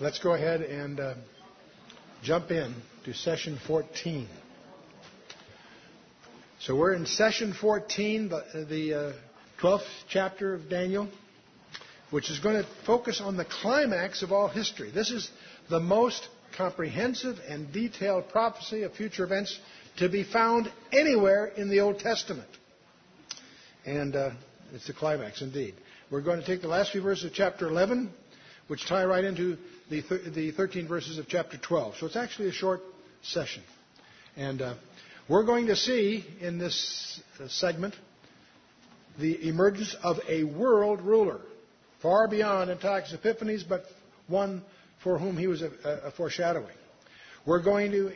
let's go ahead and uh, jump in to session 14. So we're in session 14, the, the uh, 12th chapter of Daniel, which is going to focus on the climax of all history. This is the most comprehensive and detailed prophecy of future events to be found anywhere in the Old Testament. And uh, it's the climax indeed. We're going to take the last few verses of chapter 11, which tie right into the, th- the 13 verses of chapter 12. So it's actually a short session. And uh, we're going to see in this uh, segment the emergence of a world ruler, far beyond Antiochus Epiphanes, but one for whom he was a, a foreshadowing. We're going to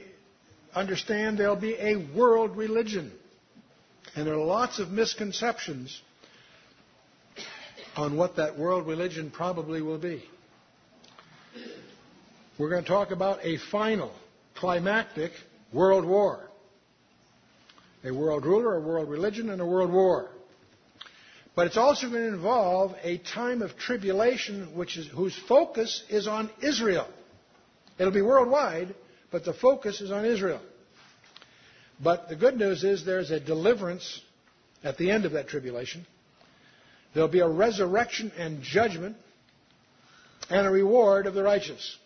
understand there'll be a world religion. And there are lots of misconceptions on what that world religion probably will be. We're going to talk about a final, climactic world war. A world ruler, a world religion, and a world war. But it's also going to involve a time of tribulation which is, whose focus is on Israel. It'll be worldwide, but the focus is on Israel. But the good news is there's a deliverance at the end of that tribulation. There'll be a resurrection and judgment and a reward of the righteous.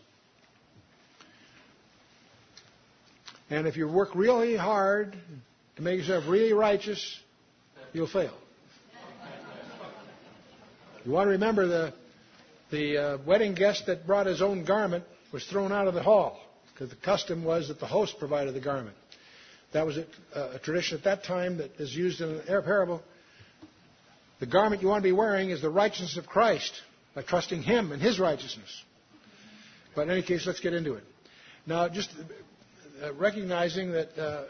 And if you work really hard to make yourself really righteous, you'll fail. You want to remember the, the uh, wedding guest that brought his own garment was thrown out of the hall because the custom was that the host provided the garment. That was a, a tradition at that time that is used in a parable. The garment you want to be wearing is the righteousness of Christ by trusting Him and His righteousness. But in any case, let's get into it. Now, just recognizing that uh,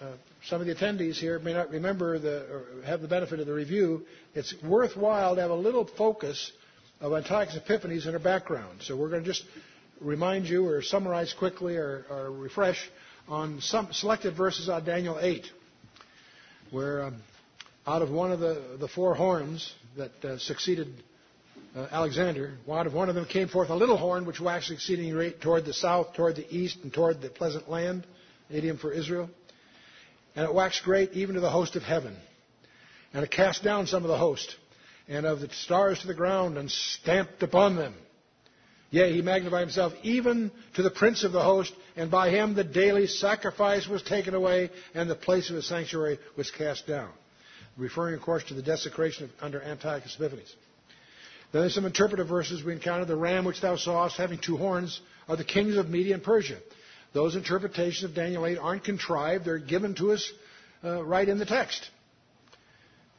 uh, some of the attendees here may not remember the, or have the benefit of the review, it's worthwhile to have a little focus of Antiochus Epiphanes in her background. So we're going to just remind you or summarize quickly or, or refresh on some selected verses on Daniel 8, where um, out of one of the, the four horns that uh, succeeded uh, Alexander, out of one of them came forth a little horn which waxed exceeding great toward the south, toward the east, and toward the pleasant land, idiom for Israel. And it waxed great even to the host of heaven. And it cast down some of the host, and of the stars to the ground, and stamped upon them. Yea, he magnified himself even to the prince of the host, and by him the daily sacrifice was taken away, and the place of his sanctuary was cast down. Referring, of course, to the desecration of, under Antiochus Epiphanes. Then there's some interpretive verses we encounter. The ram which thou sawest having two horns are the kings of Media and Persia. Those interpretations of Daniel 8 aren't contrived. They're given to us uh, right in the text.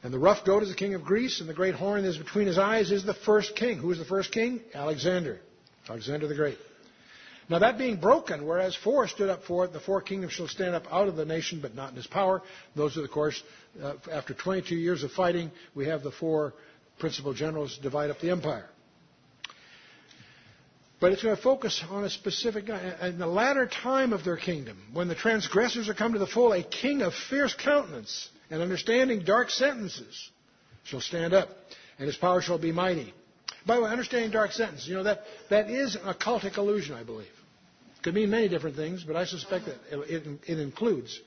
And the rough goat is the king of Greece, and the great horn that is between his eyes is the first king. Who is the first king? Alexander. Alexander the Great. Now that being broken, whereas four stood up for it, the four kingdoms shall stand up out of the nation, but not in his power. Those are, of course, uh, after 22 years of fighting, we have the four principal generals divide up the empire. But it's going to focus on a specific guy. In the latter time of their kingdom, when the transgressors are come to the full, a king of fierce countenance and understanding dark sentences shall stand up, and his power shall be mighty. By the way, understanding dark sentences, you know, that, that is an occultic illusion, I believe. It could mean many different things, but I suspect that it, it, it includes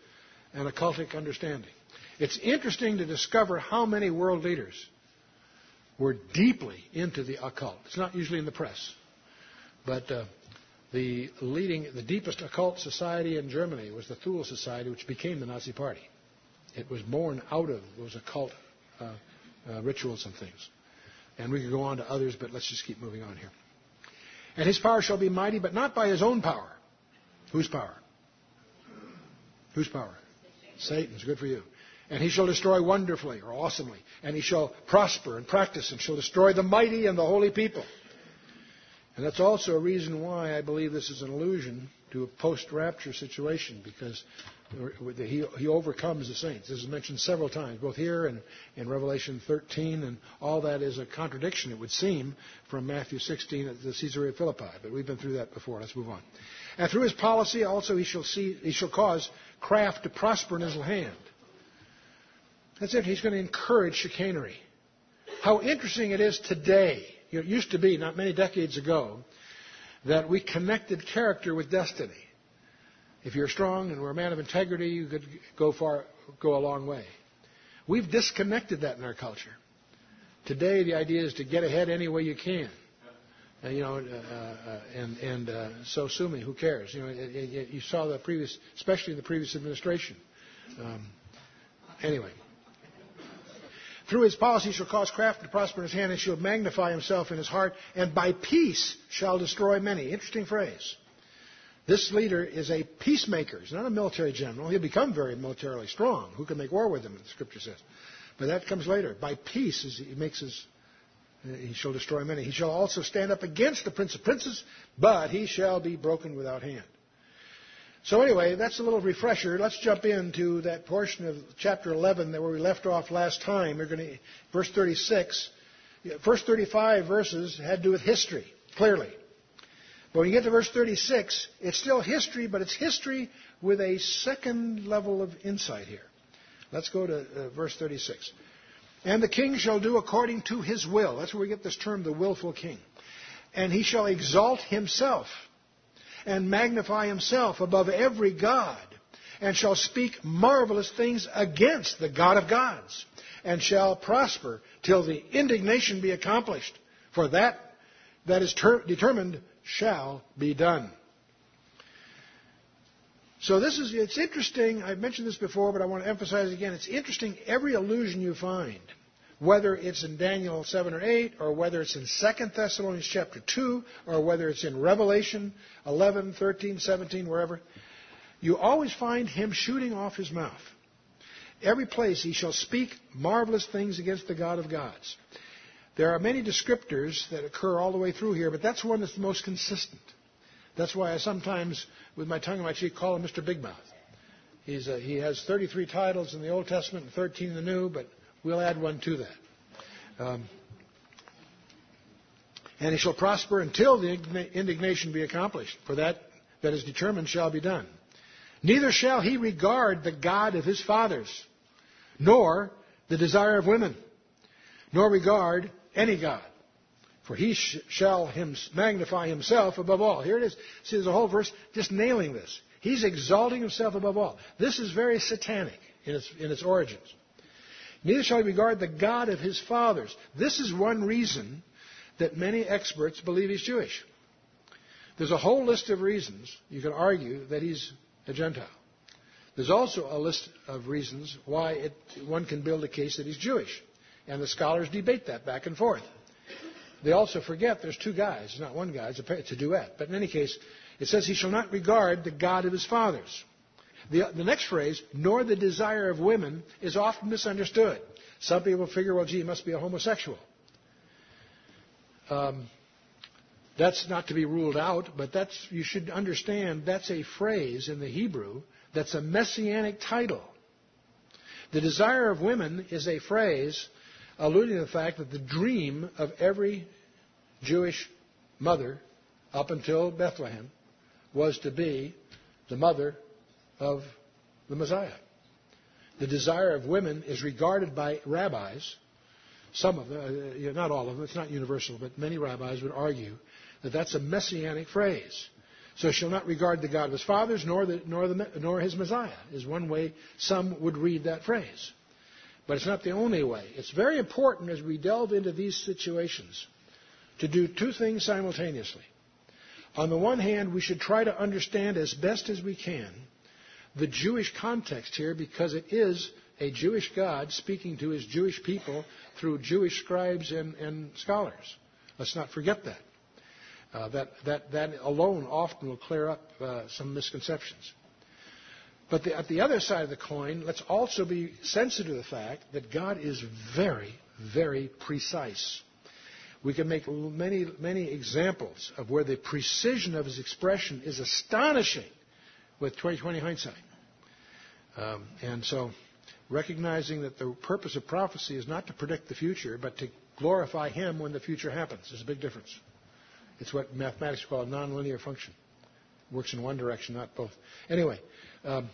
an occultic understanding. It's interesting to discover how many world leaders were deeply into the occult. It's not usually in the press. But uh, the leading, the deepest occult society in Germany was the Thule Society, which became the Nazi Party. It was born out of those occult uh, uh, rituals and things. And we could go on to others, but let's just keep moving on here. And his power shall be mighty, but not by his own power. Whose power? Whose power? Satan's. Good for you. And he shall destroy wonderfully or awesomely. And he shall prosper and practice and shall destroy the mighty and the holy people. And that's also a reason why I believe this is an allusion to a post-rapture situation, because he, he overcomes the saints. This is mentioned several times, both here and in Revelation 13, and all that is a contradiction, it would seem, from Matthew 16 at the Caesarea Philippi. But we've been through that before. Let's move on. And through his policy, also he shall see, he shall cause craft to prosper in his hand. That's it. He's going to encourage chicanery. How interesting it is today it used to be, not many decades ago, that we connected character with destiny. If you're strong and were a man of integrity, you could go far, go a long way. We've disconnected that in our culture. Today, the idea is to get ahead any way you can. Uh, you know, uh, uh, and and uh, so sue me. Who cares? You know, it, it, you saw the previous, especially in the previous administration. Um, anyway, through his policy shall cause craft to prosper in his hand, and shall magnify himself in his heart, and by peace shall destroy many. Interesting phrase. This leader is a peacemaker. He's not a military general. He'll become very militarily strong. Who can make war with him? The Scripture says. But that comes later. By peace, he makes his. He shall destroy many. He shall also stand up against the prince of princes, but he shall be broken without hand. So anyway, that's a little refresher. Let's jump into that portion of chapter 11 where we left off last time. We're going to verse 36. First 35 verses had to do with history, clearly. But when you get to verse 36, it's still history, but it's history with a second level of insight here. Let's go to uh, verse 36. And the king shall do according to his will. That's where we get this term, the willful king. And he shall exalt himself and magnify himself above every God, and shall speak marvelous things against the God of gods, and shall prosper till the indignation be accomplished. For that that is ter- determined shall be done. So this is, it's interesting, I've mentioned this before, but I want to emphasize again, it's interesting every allusion you find whether it's in Daniel 7 or 8, or whether it's in 2 Thessalonians chapter 2, or whether it's in Revelation 11, 13, 17, wherever, you always find him shooting off his mouth. Every place he shall speak marvelous things against the God of gods. There are many descriptors that occur all the way through here, but that's one that's the most consistent. That's why I sometimes, with my tongue in my cheek, call him Mr. Big Mouth. He's a, he has 33 titles in the Old Testament and 13 in the New, but We'll add one to that. Um, and he shall prosper until the indignation be accomplished, for that that is determined shall be done. Neither shall he regard the God of his fathers, nor the desire of women, nor regard any God. For he sh- shall him magnify himself above all. Here it is. See, there's a whole verse just nailing this. He's exalting himself above all. This is very satanic in its, in its origins. Neither shall he regard the God of his fathers. This is one reason that many experts believe he's Jewish. There's a whole list of reasons you can argue that he's a Gentile. There's also a list of reasons why it, one can build a case that he's Jewish. And the scholars debate that back and forth. They also forget there's two guys, not one guy, it's a, it's a duet. But in any case, it says he shall not regard the God of his fathers. The, the next phrase, nor the desire of women, is often misunderstood. Some people figure, well, gee, he must be a homosexual. Um, that's not to be ruled out, but that's, you should understand that's a phrase in the Hebrew that's a messianic title. The desire of women is a phrase alluding to the fact that the dream of every Jewish mother up until Bethlehem was to be the mother of the Messiah. The desire of women is regarded by rabbis, some of them, uh, not all of them, it's not universal, but many rabbis would argue that that's a messianic phrase. So she shall not regard the God of his fathers nor, the, nor, the, nor his Messiah, is one way some would read that phrase. But it's not the only way. It's very important as we delve into these situations to do two things simultaneously. On the one hand, we should try to understand as best as we can the Jewish context here because it is a Jewish God speaking to his Jewish people through Jewish scribes and, and scholars. Let's not forget that. Uh, that, that. That alone often will clear up uh, some misconceptions. But the, at the other side of the coin, let's also be sensitive to the fact that God is very, very precise. We can make many, many examples of where the precision of his expression is astonishing with 2020 hindsight. Um, and so, recognizing that the purpose of prophecy is not to predict the future, but to glorify Him when the future happens. There's a big difference. It's what mathematics call a nonlinear function. It works in one direction, not both. Anyway, um,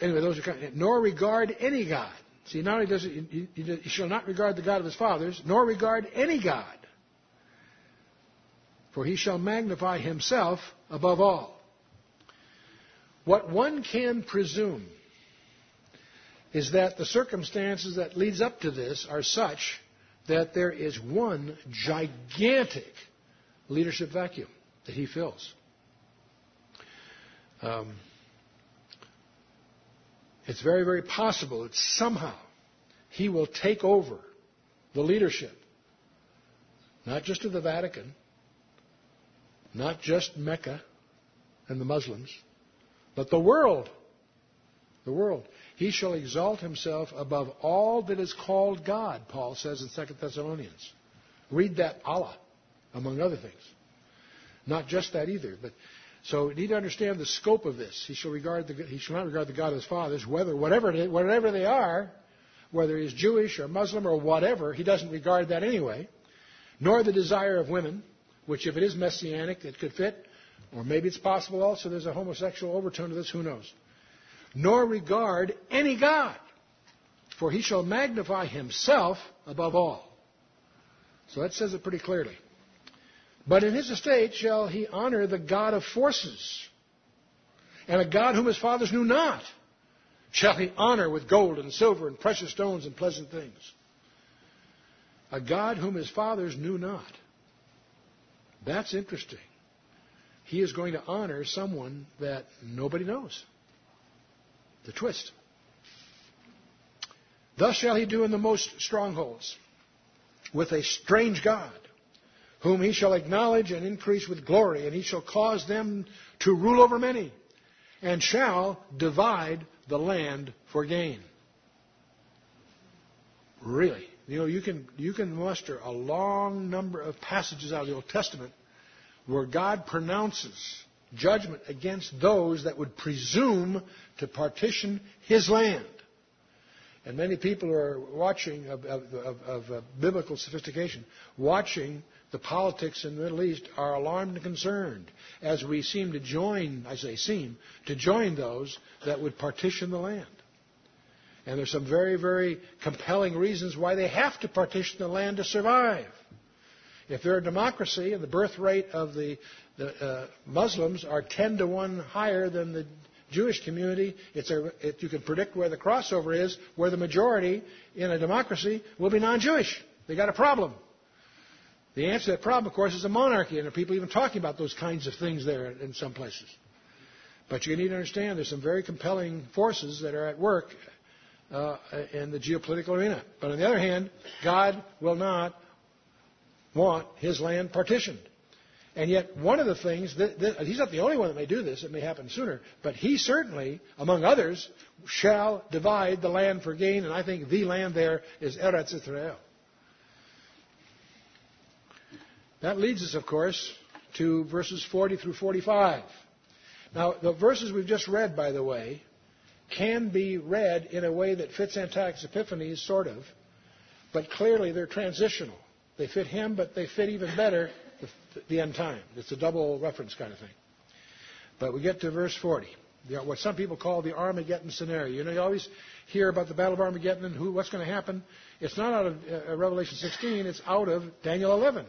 anyway, those are kind of, nor regard any God. See, not only does you shall not regard the God of his fathers, nor regard any God. for he shall magnify himself above all. What one can presume is that the circumstances that leads up to this are such that there is one gigantic leadership vacuum that he fills. Um, it's very, very possible that somehow he will take over the leadership, not just of the Vatican, not just Mecca and the Muslims, but the world. The world. He shall exalt himself above all that is called God, Paul says in 2 Thessalonians. Read that Allah, among other things. Not just that either, but so you need to understand the scope of this. He shall regard the, he shall not regard the God of his fathers, whether whatever whatever they are, whether he's Jewish or Muslim or whatever, he doesn't regard that anyway. Nor the desire of women, which if it is messianic, it could fit, or maybe it's possible also there's a homosexual overtone to this, who knows. Nor regard any God, for he shall magnify himself above all. So that says it pretty clearly. But in his estate shall he honor the God of forces, and a God whom his fathers knew not shall he honor with gold and silver and precious stones and pleasant things. A God whom his fathers knew not. That's interesting. He is going to honor someone that nobody knows. The twist. Thus shall he do in the most strongholds, with a strange God whom he shall acknowledge and increase with glory, and he shall cause them to rule over many, and shall divide the land for gain. Really. You know, you can, you can muster a long number of passages out of the Old Testament where God pronounces judgment against those that would presume to partition his land. And many people are watching, of, of, of, of biblical sophistication, watching the politics in the Middle East are alarmed and concerned as we seem to join, I say seem, to join those that would partition the land. And there's some very, very compelling reasons why they have to partition the land to survive. If they're a democracy and the birth rate of the, the uh, Muslims are 10 to 1 higher than the Jewish community, it's a, it, you can predict where the crossover is, where the majority in a democracy will be non-Jewish. They've got a problem. The answer to that problem, of course, is a monarchy, and there are people even talking about those kinds of things there in some places. But you need to understand there's some very compelling forces that are at work uh, in the geopolitical arena. But on the other hand, God will not want his land partitioned. And yet, one of the things, that, that, he's not the only one that may do this, it may happen sooner, but he certainly, among others, shall divide the land for gain, and I think the land there is Eretz Israel. That leads us, of course, to verses 40 through 45. Now, the verses we've just read, by the way, can be read in a way that fits Antiochus Epiphanes, sort of, but clearly they're transitional. They fit him, but they fit even better the, the end time. It's a double reference kind of thing. But we get to verse 40, what some people call the Armageddon scenario. You know, you always hear about the Battle of Armageddon and who, what's going to happen. It's not out of uh, Revelation 16, it's out of Daniel 11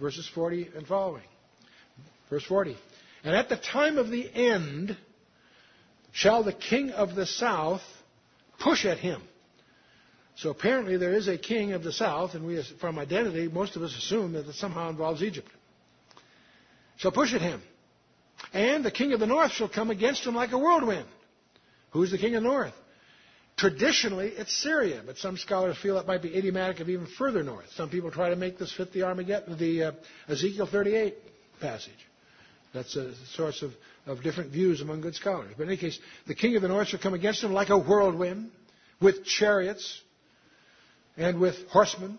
verses 40 and following. Verse 40. And at the time of the end shall the king of the south push at him. So apparently there is a king of the south, and we, from identity, most of us assume that it somehow involves Egypt. Shall push at him. And the king of the north shall come against him like a whirlwind. Who's the king of the north? Traditionally, it's Syria, but some scholars feel it might be idiomatic of even further north. Some people try to make this fit the Armageddon, the uh, Ezekiel 38 passage. That's a source of, of different views among good scholars. But in any case, the king of the north shall come against him like a whirlwind, with chariots and with horsemen.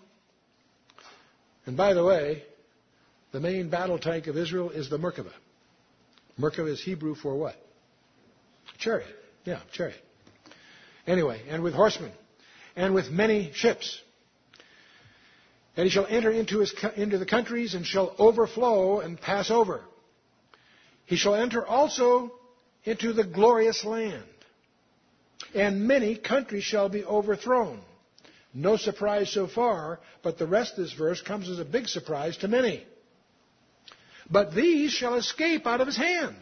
And by the way, the main battle tank of Israel is the Merkava. Merkava is Hebrew for what? Chariot. Yeah, chariot. Anyway, and with horsemen, and with many ships. And he shall enter into, his, into the countries and shall overflow and pass over. He shall enter also into the glorious land. And many countries shall be overthrown. No surprise so far, but the rest of this verse comes as a big surprise to many. But these shall escape out of his hand,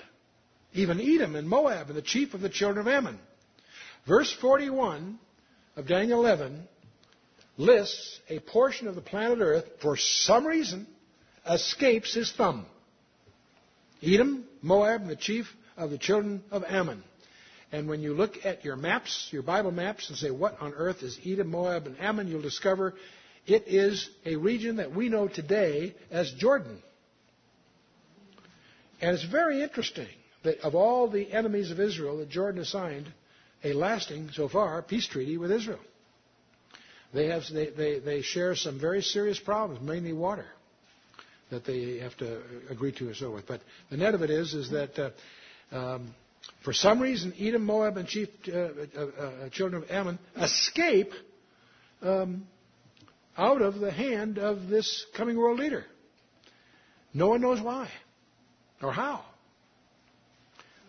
even Edom and Moab and the chief of the children of Ammon. Verse 41 of Daniel 11 lists a portion of the planet Earth, for some reason, escapes his thumb. Edom, Moab, and the chief of the children of Ammon. And when you look at your maps, your Bible maps, and say, what on earth is Edom, Moab, and Ammon, you'll discover it is a region that we know today as Jordan. And it's very interesting that of all the enemies of Israel, that Jordan has signed a lasting, so far, peace treaty with Israel. They, have, they, they, they share some very serious problems, mainly water, that they have to agree to and so forth. But the net of it is, is that uh, um, for some reason, Edom, Moab, and chief uh, uh, uh, children of Ammon escape um, out of the hand of this coming world leader. No one knows why or how.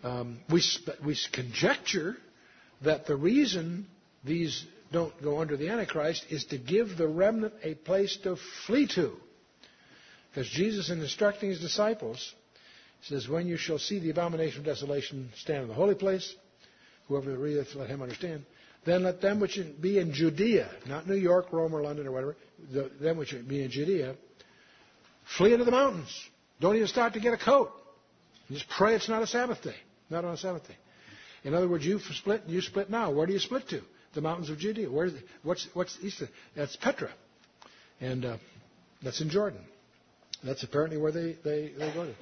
Um, we, we conjecture that the reason these don't go under the Antichrist is to give the remnant a place to flee to. Because Jesus, in instructing his disciples, says, When you shall see the abomination of desolation stand in the holy place, whoever readeth, let him understand. Then let them which be in Judea, not New York, Rome, or London, or whatever, the, them which be in Judea, flee into the mountains. Don't even start to get a coat. just pray it's not a Sabbath day, not on a Sabbath day. In other words, you split, you split now. Where do you split to? The mountains of Judea. Where, what's, what's east of, That's Petra. And uh, that's in Jordan. That's apparently where they, they, they go to.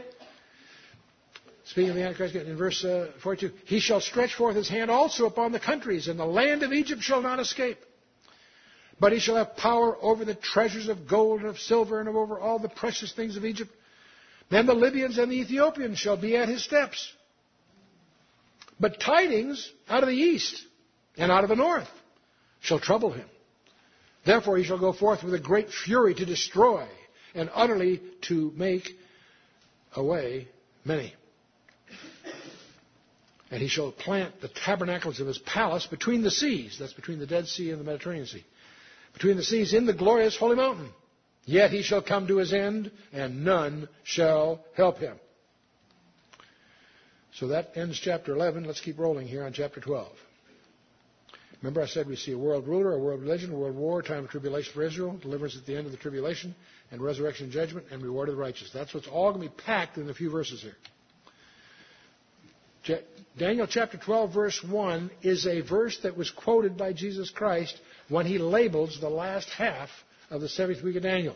Speaking of the Antichrist, in verse uh, 42, he shall stretch forth his hand also upon the countries, and the land of Egypt shall not escape. But he shall have power over the treasures of gold and of silver and over all the precious things of Egypt. Then the Libyans and the Ethiopians shall be at his steps. But tidings out of the east and out of the north shall trouble him. Therefore he shall go forth with a great fury to destroy and utterly to make away many. And he shall plant the tabernacles of his palace between the seas. That's between the Dead Sea and the Mediterranean Sea. Between the seas in the glorious holy mountain. Yet he shall come to his end, and none shall help him. So that ends chapter 11. Let's keep rolling here on chapter 12. Remember, I said we see a world ruler, a world religion, a world war, time of tribulation for Israel, deliverance at the end of the tribulation, and resurrection and judgment, and reward of the righteous. That's what's all going to be packed in a few verses here. Daniel chapter 12, verse 1 is a verse that was quoted by Jesus Christ when he labels the last half of the seventh week of Daniel.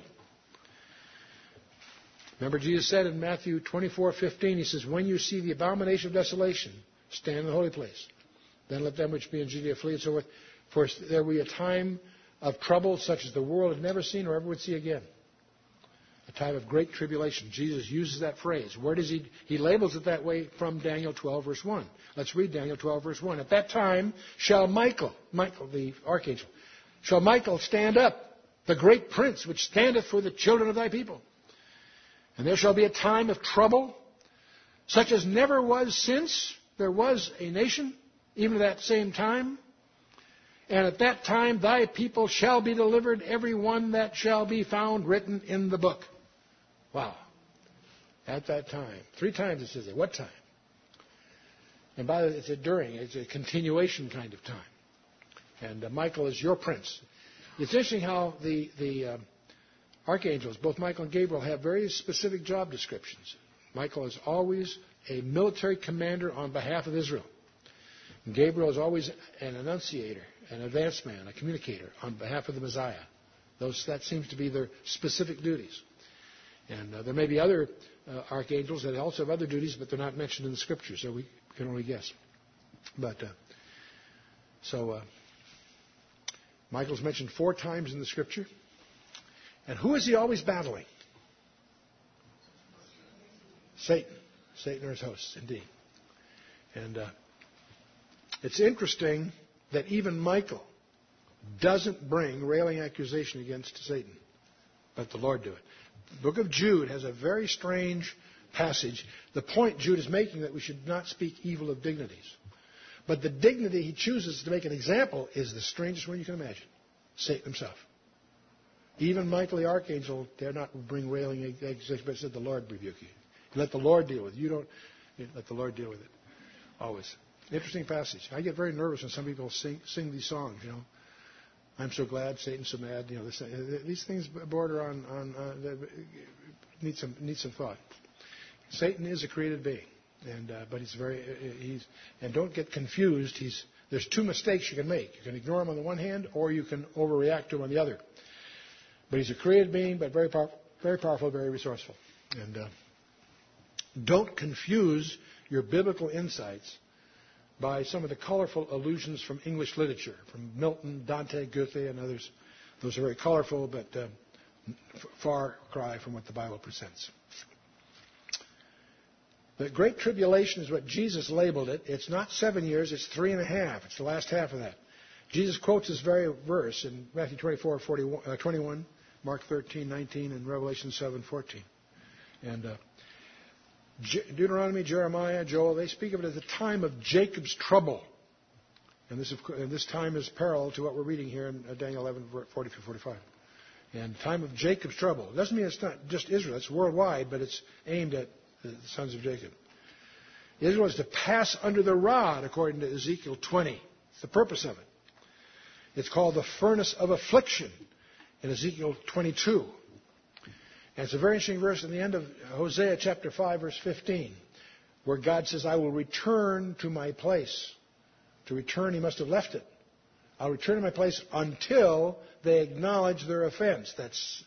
Remember, Jesus said in Matthew 24:15, He says, When you see the abomination of desolation, stand in the holy place. Then let them which be in Judea flee and so forth. For there will be a time of trouble such as the world had never seen or ever would see again a time of great tribulation. Jesus uses that phrase. Where does he? He labels it that way from Daniel 12, verse 1. Let's read Daniel 12, verse 1. At that time shall Michael, Michael the archangel, shall Michael stand up, the great prince which standeth for the children of thy people. And there shall be a time of trouble, such as never was since there was a nation, even at that same time. And at that time thy people shall be delivered, every one that shall be found written in the book. Wow. At that time. Three times it says it. What time? And by the way, it's a during, it's a continuation kind of time. And uh, Michael is your prince. It's interesting how the, the um, archangels, both Michael and Gabriel, have very specific job descriptions. Michael is always a military commander on behalf of Israel. And Gabriel is always an annunciator, an advance man, a communicator on behalf of the Messiah. Those, that seems to be their specific duties. And uh, there may be other uh, archangels that also have other duties, but they're not mentioned in the scripture, so we can only guess. But uh, so uh, Michael's mentioned four times in the scripture. And who is he always battling? Satan. Satan or his hosts, indeed. And uh, it's interesting that even Michael doesn't bring railing accusation against Satan, but the Lord do it. Book of Jude has a very strange passage. The point Jude is making that we should not speak evil of dignities. But the dignity he chooses to make an example is the strangest one you can imagine Satan himself. Even Michael the archangel dare not bring railing accusations, but said, The Lord rebuke you. Let the Lord deal with it. You don't you let the Lord deal with it. Always. Interesting passage. I get very nervous when some people sing, sing these songs, you know. I'm so glad, Satan's so mad. You know, this, these things border on, on uh, need some need some thought. Satan is a created being, and uh, but he's very uh, he's and don't get confused. He's there's two mistakes you can make. You can ignore him on the one hand, or you can overreact to him on the other. But he's a created being, but very powerful, very powerful, very resourceful. And uh, don't confuse your biblical insights by some of the colorful allusions from English literature, from Milton, Dante, Goethe, and others. Those are very colorful, but uh, far cry from what the Bible presents. The Great Tribulation is what Jesus labeled it. It's not seven years, it's three and a half. It's the last half of that. Jesus quotes this very verse in Matthew 24, 41, uh, 21, Mark 13, 19, and Revelation 7, 14. And uh, Deuteronomy, Jeremiah, Joel, they speak of it as the time of Jacob's trouble. And this, and this time is parallel to what we're reading here in uh, Daniel 11, 40 through 45. And time of Jacob's trouble. It doesn't mean it's not just Israel, it's worldwide, but it's aimed at the sons of Jacob. Israel is to pass under the rod, according to Ezekiel 20. It's the purpose of it. It's called the furnace of affliction in Ezekiel 22. And it's a very interesting verse in the end of Hosea chapter 5, verse 15, where God says, I will return to my place. To return, he must have left it. I'll return to my place until they acknowledge their offense. That's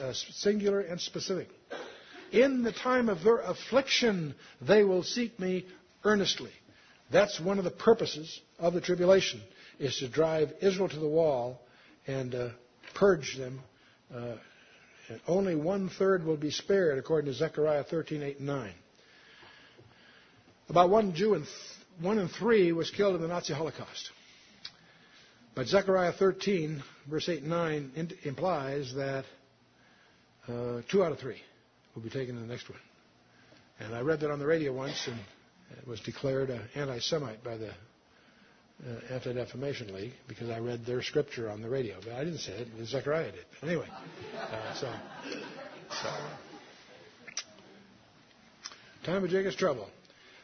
uh, singular and specific. In the time of their affliction, they will seek me earnestly. That's one of the purposes of the tribulation, is to drive Israel to the wall and uh, purge them uh, and only one third will be spared, according to Zechariah 13, 8, and 9. About one Jew th- one in three was killed in the Nazi Holocaust. But Zechariah 13, verse 8 and 9, in- implies that uh, two out of three will be taken in the next one. And I read that on the radio once, and it was declared an anti-Semite by the uh, Anti-Defamation League because I read their scripture on the radio. But I didn't say it. Zechariah did. Anyway, uh, so, so time of Jacob's trouble.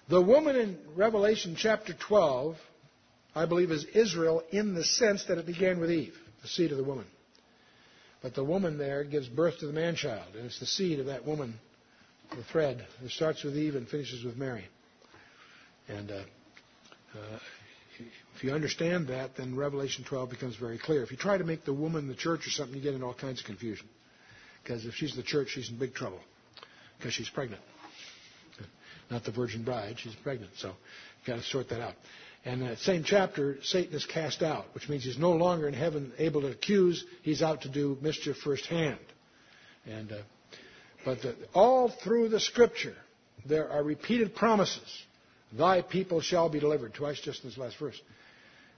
The woman in Revelation chapter 12, I believe, is Israel in the sense that it began with Eve, the seed of the woman. But the woman there gives birth to the man child, and it's the seed of that woman, the thread, that starts with Eve and finishes with Mary. And uh, uh, if you understand that, then Revelation 12 becomes very clear. If you try to make the woman the church or something, you get in all kinds of confusion. Because if she's the church, she's in big trouble. Because she's pregnant. Not the virgin bride, she's pregnant. So you've got to sort that out. And in that same chapter, Satan is cast out, which means he's no longer in heaven able to accuse. He's out to do mischief firsthand. And, uh, but the, all through the scripture, there are repeated promises. Thy people shall be delivered. Twice just in this last verse.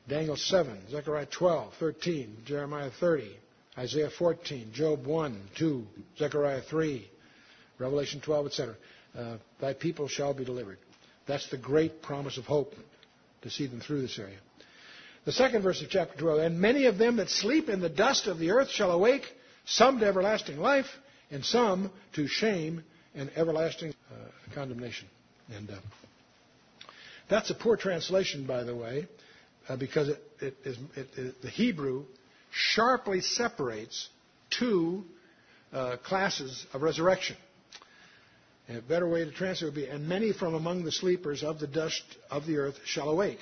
Daniel 7, Zechariah 12, 13, Jeremiah 30, Isaiah 14, Job 1, 2, Zechariah 3, Revelation 12, etc. Uh, Thy people shall be delivered. That's the great promise of hope to see them through this area. The second verse of chapter 12, and many of them that sleep in the dust of the earth shall awake, some to everlasting life, and some to shame and everlasting uh, condemnation. And uh, that's a poor translation, by the way uh, because it, it is, it, the Hebrew sharply separates two uh, classes of resurrection. A better way to translate would be, and many from among the sleepers of the dust of the earth shall awake.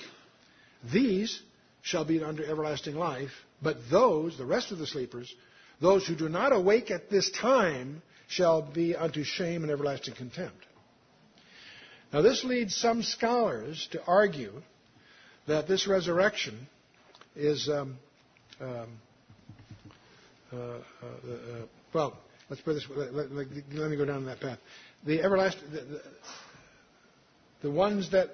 These shall be under everlasting life, but those, the rest of the sleepers, those who do not awake at this time, shall be unto shame and everlasting contempt. Now, this leads some scholars to argue that this resurrection is, um, um, uh, uh, uh, well, let's put this, let, let, let, me go down that path. The everlasting, the, the, the ones that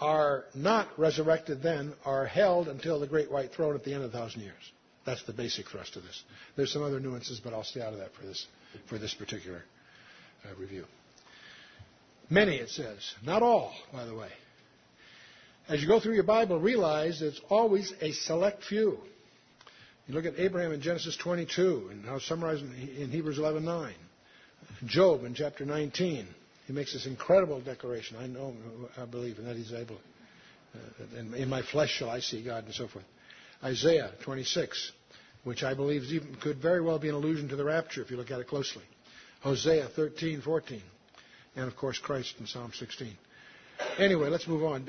are not resurrected then are held until the great white throne at the end of a thousand years. That's the basic thrust of this. There's some other nuances, but I'll stay out of that for this, for this particular uh, review. Many, it says. Not all, by the way as you go through your Bible, realize it's always a select few. You look at Abraham in Genesis 22 and how summarized in Hebrews 11:9. Job in chapter 19. He makes this incredible declaration. I know, I believe, and that he's able. Uh, in, in my flesh shall I see God, and so forth. Isaiah 26, which I believe even, could very well be an allusion to the rapture if you look at it closely. Hosea 13, 14, and of course Christ in Psalm 16. Anyway, let's move on.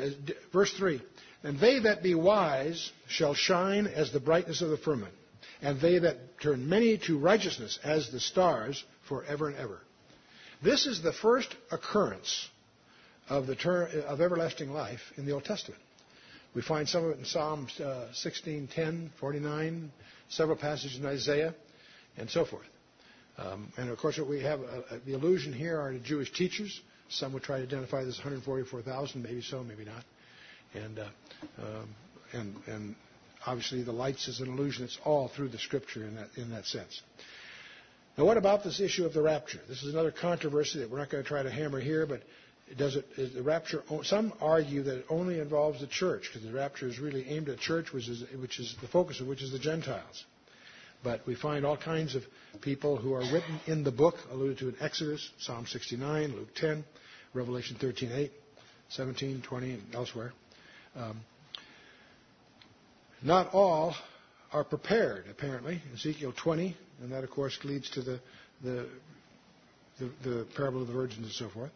Verse 3 And they that be wise shall shine as the brightness of the firmament, and they that turn many to righteousness as the stars forever and ever. This is the first occurrence of, the term, of everlasting life in the Old Testament. We find some of it in Psalms uh, 16, 10, 49, several passages in Isaiah, and so forth. Um, and of course, what we have uh, uh, the allusion here are to Jewish teachers. Some would try to identify this 144,000, maybe so, maybe not. And, uh, um, and, and obviously, the lights is an illusion. It's all through the Scripture in that, in that sense. Now, what about this issue of the rapture? This is another controversy that we're not going to try to hammer here, but does it, is the rapture, some argue that it only involves the church, because the rapture is really aimed at church, which is, which is the focus of which is the Gentiles. But we find all kinds of people who are written in the book, alluded to in Exodus, Psalm 69, Luke 10, Revelation 13, 8, 17, 20, and elsewhere. Um, not all are prepared, apparently. Ezekiel 20, and that, of course, leads to the, the, the, the parable of the virgins and so forth.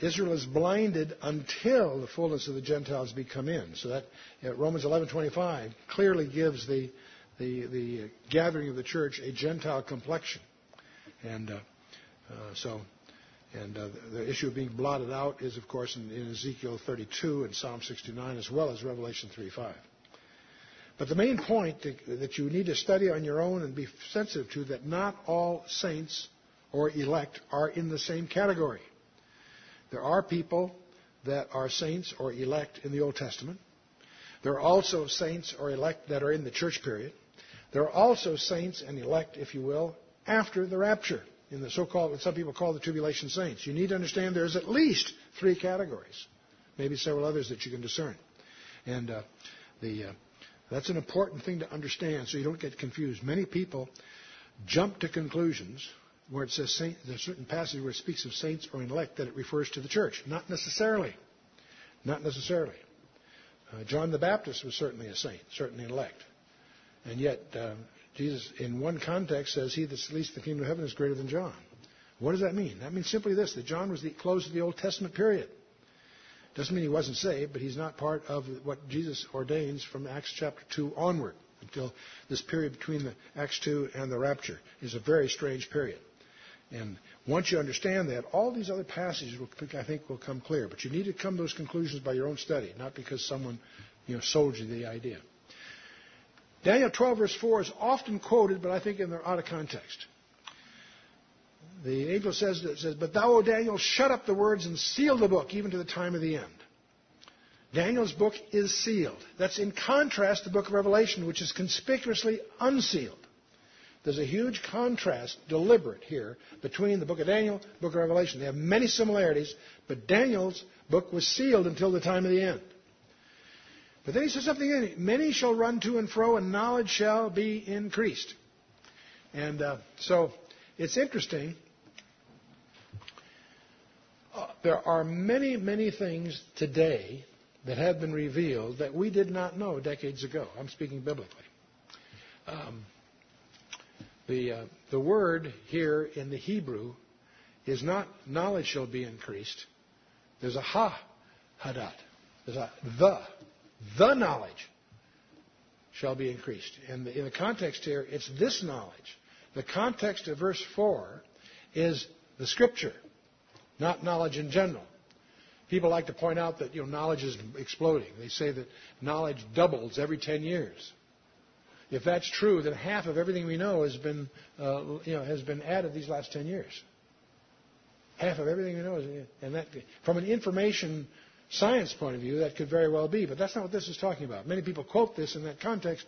Israel is blinded until the fullness of the Gentiles be come in. So that Romans 11:25 clearly gives the, the, the gathering of the church a Gentile complexion, and uh, uh, so and uh, the issue of being blotted out is, of course, in, in Ezekiel 32 and Psalm 69, as well as Revelation 3:5. But the main point that you need to study on your own and be sensitive to that not all saints or elect are in the same category. There are people that are saints or elect in the Old Testament. There are also saints or elect that are in the church period. There are also saints and elect, if you will, after the rapture, in the so-called, what some people call the tribulation saints. You need to understand there's at least three categories, maybe several others that you can discern. And uh, the uh, that's an important thing to understand so you don't get confused. Many people jump to conclusions where it says saint, there's a certain passage where it speaks of saints or elect that it refers to the church. Not necessarily. Not necessarily. Uh, John the Baptist was certainly a saint, certainly elect. And yet, uh, Jesus, in one context, says, He that's least the kingdom of heaven is greater than John. What does that mean? That means simply this that John was the close of the Old Testament period. Doesn't mean he wasn't saved, but he's not part of what Jesus ordains from Acts chapter 2 onward until this period between the Acts 2 and the rapture is a very strange period. And once you understand that, all these other passages, will, I think, will come clear. But you need to come to those conclusions by your own study, not because someone you know, sold you the idea. Daniel 12, verse 4 is often quoted, but I think in, their out of context. The angel says, says, But thou, O Daniel, shut up the words and seal the book, even to the time of the end. Daniel's book is sealed. That's in contrast to the book of Revelation, which is conspicuously unsealed. There's a huge contrast, deliberate here, between the book of Daniel and the book of Revelation. They have many similarities, but Daniel's book was sealed until the time of the end. But then he says something in it. Many shall run to and fro, and knowledge shall be increased. And uh, so it's interesting there are many, many things today that have been revealed that we did not know decades ago. I'm speaking biblically. Um, the, uh, the word here in the Hebrew is not knowledge shall be increased. There's a ha hadat. There's a the. The knowledge shall be increased. And in the context here, it's this knowledge. The context of verse 4 is the scripture not knowledge in general. People like to point out that you know, knowledge is exploding. They say that knowledge doubles every 10 years. If that's true, then half of everything we know has been, uh, you know, has been added these last 10 years. Half of everything we know is, and that, from an information science point of view, that could very well be, but that's not what this is talking about. Many people quote this in that context,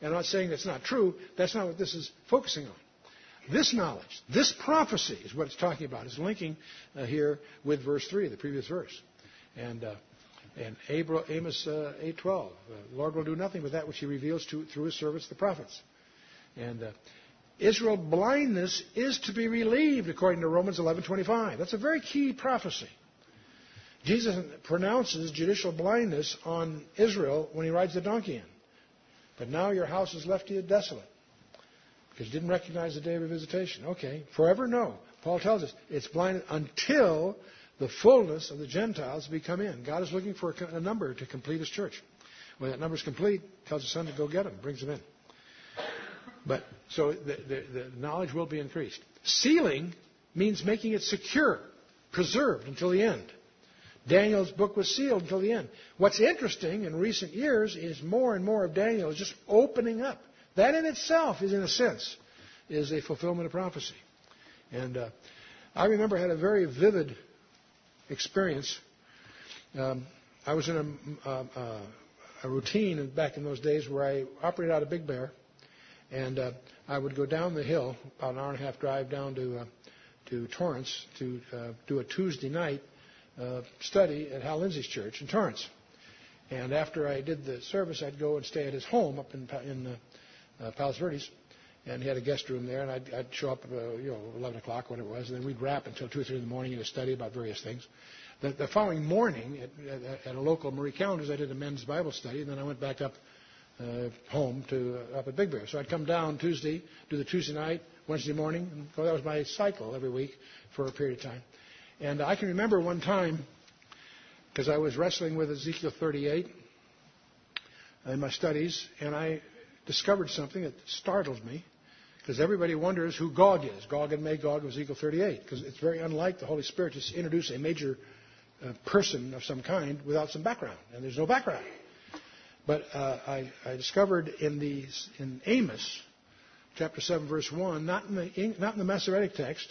and I'm not saying that's not true. That's not what this is focusing on. This knowledge, this prophecy is what it's talking about. It's linking uh, here with verse 3, the previous verse. And, uh, and Abra, Amos uh, 8.12, uh, Lord will do nothing but that which he reveals to, through his servants, the prophets. And uh, Israel blindness is to be relieved according to Romans 11:25. That's a very key prophecy. Jesus pronounces judicial blindness on Israel when he rides the donkey in. But now your house is left to you desolate because you didn't recognize the day of your visitation. Okay, forever? No. Paul tells us it's blind until the fullness of the Gentiles be come in. God is looking for a number to complete his church. When that number is complete, tells the Son to go get them, brings them in. But so the, the, the knowledge will be increased. Sealing means making it secure, preserved until the end. Daniel's book was sealed until the end. What's interesting in recent years is more and more of Daniel is just opening up. That in itself is, in a sense, is a fulfillment of prophecy. And uh, I remember I had a very vivid experience. Um, I was in a, uh, uh, a, routine back in those days where I operated out of Big Bear, and uh, I would go down the hill, about an hour and a half drive down to uh, to Torrance to uh, do a Tuesday night uh, study at Hal Lindsey's church in Torrance. And after I did the service, I'd go and stay at his home up in, in uh, uh, Palos Verdes, and he had a guest room there. And I'd, I'd show up, uh, you know, 11 o'clock when it was, and then we'd wrap until two or three in the morning in a study about various things. The, the following morning, at, at, at a local Marie Callender's, I did a men's Bible study, and then I went back up uh, home to uh, up at Big Bear. So I'd come down Tuesday, do the Tuesday night, Wednesday morning, and so that was my cycle every week for a period of time. And I can remember one time, because I was wrestling with Ezekiel 38 in my studies, and I discovered something that startled me, because everybody wonders who Gog is. Gog and Magog of Ezekiel 38, because it's very unlike the Holy Spirit to introduce a major uh, person of some kind without some background, and there's no background. But uh, I, I, discovered in, these, in Amos, chapter 7, verse 1, not in, the, not in the Masoretic text,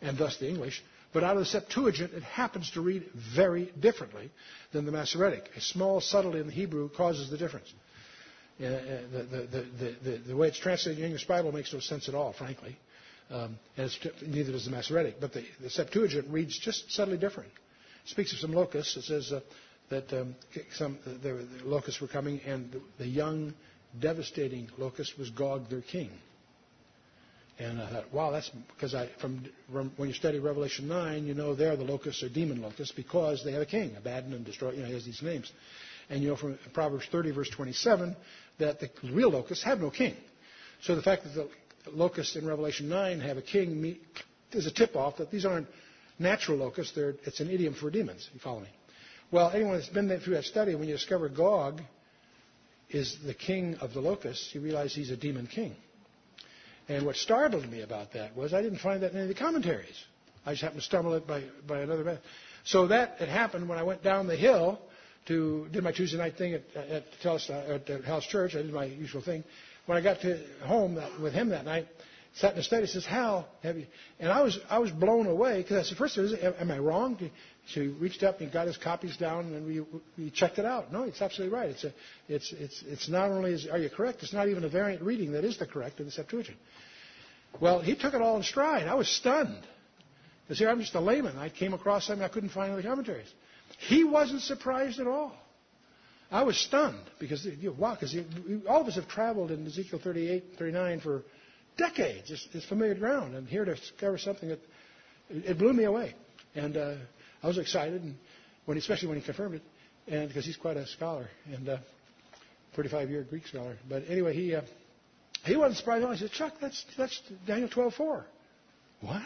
and thus the English, but out of the Septuagint, it happens to read very differently than the Masoretic. A small subtlety in the Hebrew causes the difference. Uh, uh the, the, the, the, way it's translated in the English Bible makes no sense at all, frankly. Um, neither does the Masoretic. But the, Septuagint reads just subtly different. It speaks of some locusts. It says uh, that um, some the, locusts were coming, and the, the young, devastating locust was Gog, their king. And I thought, wow, that's because I, from, from, when you study Revelation 9, you know there the locusts are demon locusts because they have a king, Abaddon and destroy, you know, he has these names. And you know from Proverbs 30, verse 27, that the real locusts have no king. So the fact that the locusts in Revelation 9 have a king is a tip off that these aren't natural locusts, They're, it's an idiom for demons. You follow me? Well, anyone that's been through that study, when you discover Gog is the king of the locusts, you realize he's a demon king. And what startled me about that was I didn't find that in any of the commentaries. I just happened to stumble it by, by another man. So that had happened when I went down the hill to did my Tuesday night thing at, at, at, at Hal's Church. I did my usual thing. When I got to home that, with him that night, sat in the study. Says, "Hal, have you?" And I was I was blown away because I said, first, am I wrong?" So he reached up and got his copies down, and we we checked it out. No, it's absolutely right. It's a it's it's it's not only is are you correct? It's not even a variant reading that is the correct in the Septuagint. Well, he took it all in stride. I was stunned. Because here I'm just a layman. I came across something I couldn't find in the commentaries. He wasn't surprised at all. I was stunned because, you know, wow, because all of us have traveled in Ezekiel 38, 39 for decades. It's, it's familiar ground. I'm here to discover something that it blew me away. And uh, I was excited, and when, especially when he confirmed it, and because he's quite a scholar and uh, 35-year Greek scholar. But anyway, he uh, he wasn't surprised at all. He said, Chuck, that's, that's Daniel 12.4. What?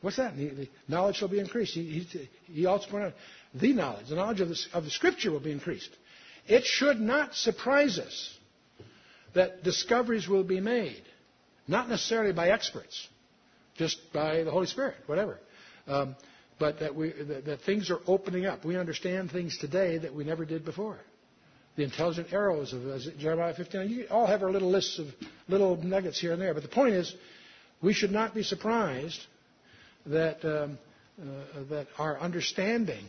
What's that? The, the knowledge shall be increased. He, he, he, also pointed out the knowledge, the knowledge of the, of the Scripture will be increased. It should not surprise us that discoveries will be made, not necessarily by experts, just by the Holy Spirit, whatever. Um, but that, we, that, that things are opening up. We understand things today that we never did before the intelligent arrows of Jeremiah 15. You all have our little lists of little nuggets here and there. But the point is, we should not be surprised that, um, uh, that our understanding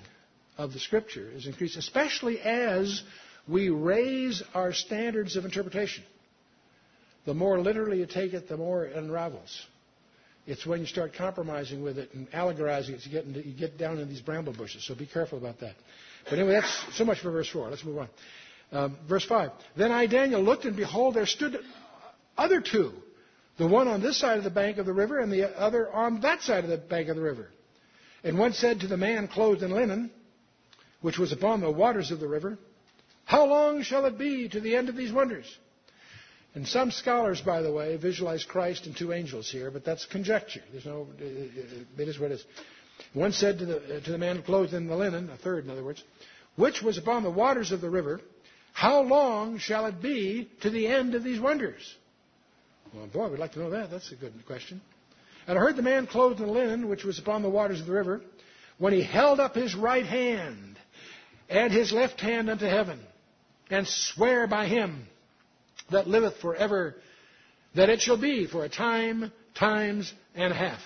of the Scripture is increased, especially as we raise our standards of interpretation. The more literally you take it, the more it unravels. It's when you start compromising with it and allegorizing it, you get, into, you get down in these bramble bushes. So be careful about that. But anyway, that's so much for verse 4. Let's move on. Um, verse 5. Then I, Daniel, looked, and behold, there stood other two the one on this side of the bank of the river and the other on that side of the bank of the river. And one said to the man clothed in linen, which was upon the waters of the river, How long shall it be to the end of these wonders? And some scholars, by the way, visualize Christ and two angels here, but that's conjecture. There's no, uh, uh, it is what it is. One said to the, uh, to the man clothed in the linen, a third in other words, which was upon the waters of the river, How long shall it be to the end of these wonders? Well, boy, we'd like to know that. That's a good question. And I heard the man clothed in linen, which was upon the waters of the river, when he held up his right hand and his left hand unto heaven, and swear by him that liveth for ever, that it shall be for a time, times, and a half.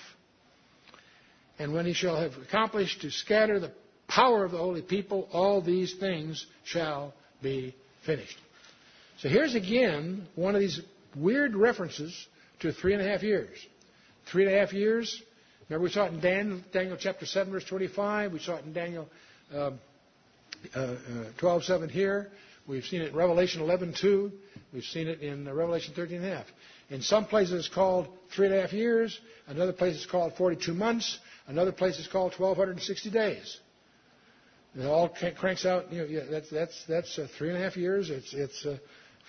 And when he shall have accomplished to scatter the power of the holy people, all these things shall be finished. So here's again one of these weird references to three and a half years. Three and a half years. Remember, we saw it in Daniel, Daniel chapter 7, verse 25. We saw it in Daniel uh, uh, 12, 7 here. We've seen it in Revelation 11:2. We've seen it in uh, Revelation 13 and. In some places it's called three and a half years. Another place it's called 42 months. Another place it's called 1,260 days. It all cranks out. You know, that's that's that's uh, three and a half years. It's it's uh,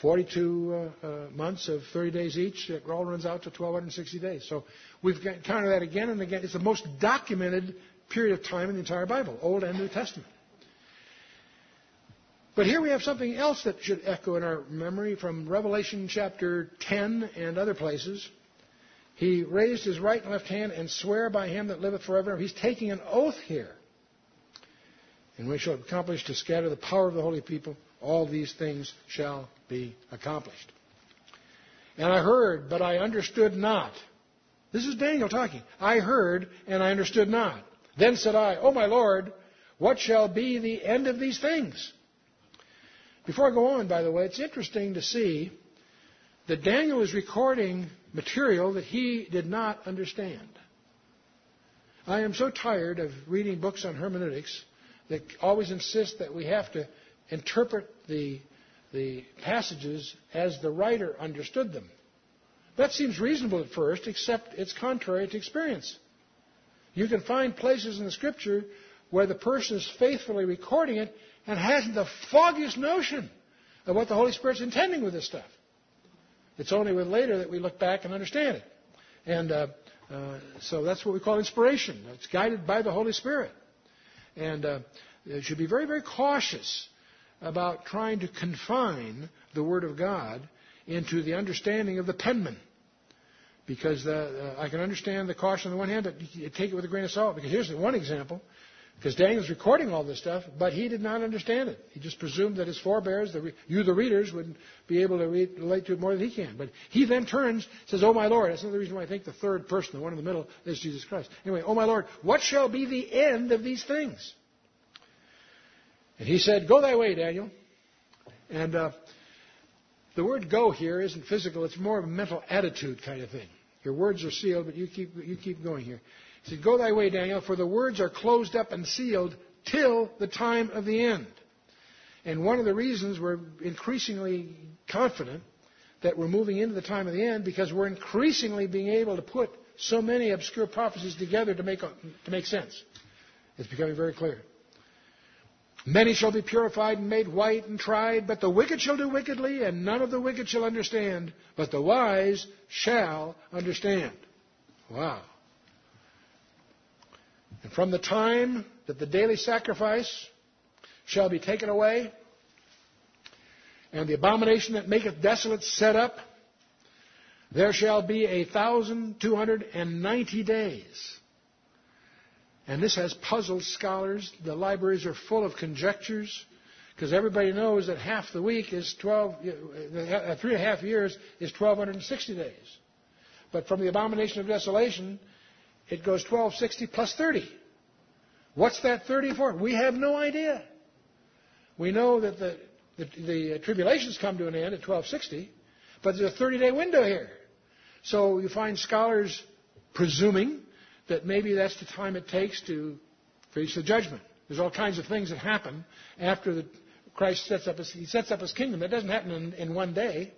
42 uh, uh, months of 30 days each. It all runs out to 1,260 days. So we've encountered that again and again. It's the most documented period of time in the entire Bible, Old and New Testament. But here we have something else that should echo in our memory from Revelation chapter 10 and other places. He raised his right and left hand and swear by him that liveth forever. He's taking an oath here. And we shall accomplish to scatter the power of the holy people. All these things shall be accomplished. And I heard, but I understood not. This is Daniel talking. I heard, and I understood not. Then said I, O my Lord, what shall be the end of these things? Before I go on, by the way, it's interesting to see that Daniel is recording material that he did not understand. I am so tired of reading books on hermeneutics that always insist that we have to interpret the, the passages as the writer understood them. That seems reasonable at first, except it's contrary to experience. You can find places in the Scripture where the person is faithfully recording it and hasn't the foggiest notion of what the Holy Spirit's intending with this stuff. It's only with later that we look back and understand it. And uh, uh, so that's what we call inspiration. It's guided by the Holy Spirit. And uh, you should be very, very cautious about trying to confine the Word of God into the understanding of the penman. Because uh, I can understand the caution on the one hand, but take it with a grain of salt. Because here's one example. Because Daniel's recording all this stuff, but he did not understand it. He just presumed that his forebears, the you the readers, would be able to read, relate to it more than he can. But he then turns, says, Oh my Lord. That's another reason why I think the third person, the one in the middle, is Jesus Christ. Anyway, Oh my Lord, what shall be the end of these things? And he said, Go thy way, Daniel. And uh, the word go here isn't physical, it's more of a mental attitude kind of thing. Your words are sealed, but you keep, you keep going here. He said, Go thy way, Daniel, for the words are closed up and sealed till the time of the end. And one of the reasons we're increasingly confident that we're moving into the time of the end because we're increasingly being able to put so many obscure prophecies together to make, to make sense. It's becoming very clear. Many shall be purified and made white and tried, but the wicked shall do wickedly, and none of the wicked shall understand, but the wise shall understand. Wow. And from the time that the daily sacrifice shall be taken away, and the abomination that maketh desolate set up, there shall be a thousand two hundred and ninety days. And this has puzzled scholars. The libraries are full of conjectures because everybody knows that half the week is 12, uh, three and a half years is 1260 days. But from the abomination of desolation, it goes 1260 plus 30. What's that 30 for? We have no idea. We know that the, the, the tribulations come to an end at 1260, but there's a 30 day window here. So you find scholars presuming that maybe that's the time it takes to face the judgment. There's all kinds of things that happen after the, Christ sets up his, he sets up his kingdom. That doesn't happen in, in one day.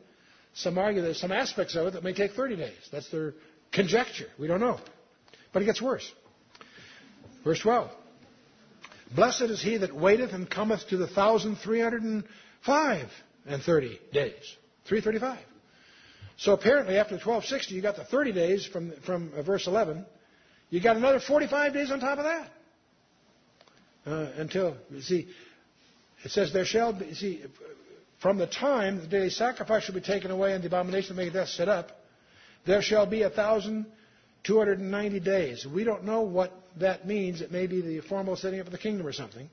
Some argue there's some aspects of it that may take 30 days. That's their conjecture. We don't know. But it gets worse. Verse 12. Blessed is he that waiteth and cometh to the thousand three hundred and five and thirty days. 335. So apparently after the 1260, you got the 30 days from, from uh, verse 11. You got another 45 days on top of that. Uh, until, see, it says there shall be, see, from the time the daily sacrifice shall be taken away and the abomination of making death set up, there shall be a thousand two hundred and ninety days. We don't know what that means. It may be the formal setting up of the kingdom or something.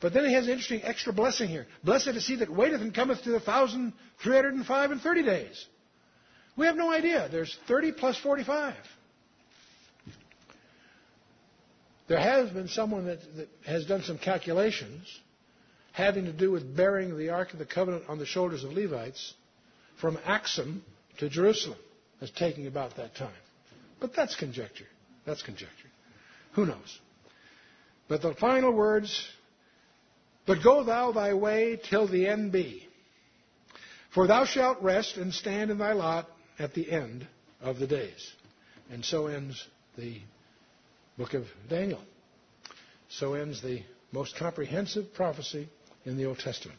But then he has an interesting extra blessing here. Blessed is he that waiteth and cometh to the thousand three hundred and five and thirty days. We have no idea. There's thirty plus forty-five. There has been someone that, that has done some calculations having to do with bearing the Ark of the Covenant on the shoulders of Levites from Axum to Jerusalem as taking about that time. But that's conjecture. That's conjecture. Who knows? But the final words, but go thou thy way till the end be. For thou shalt rest and stand in thy lot at the end of the days. And so ends the book of Daniel. So ends the most comprehensive prophecy in the Old Testament.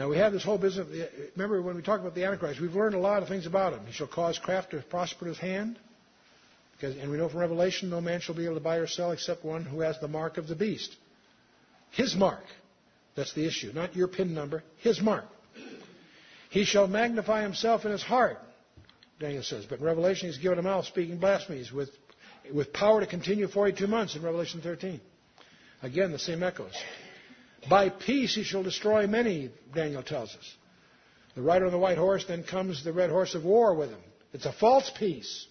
Now we have this whole business. Remember when we talk about the Antichrist, we've learned a lot of things about him. He shall cause craft to prosper his hand. Because, and we know from Revelation, no man shall be able to buy or sell except one who has the mark of the beast. His mark. That's the issue. Not your pin number. His mark. He shall magnify himself in his heart, Daniel says. But in Revelation, he's given a mouth speaking blasphemies with with power to continue 42 months in Revelation 13. Again, the same echoes. By peace he shall destroy many, Daniel tells us. The rider on the white horse, then comes the red horse of war with him. It's a false peace.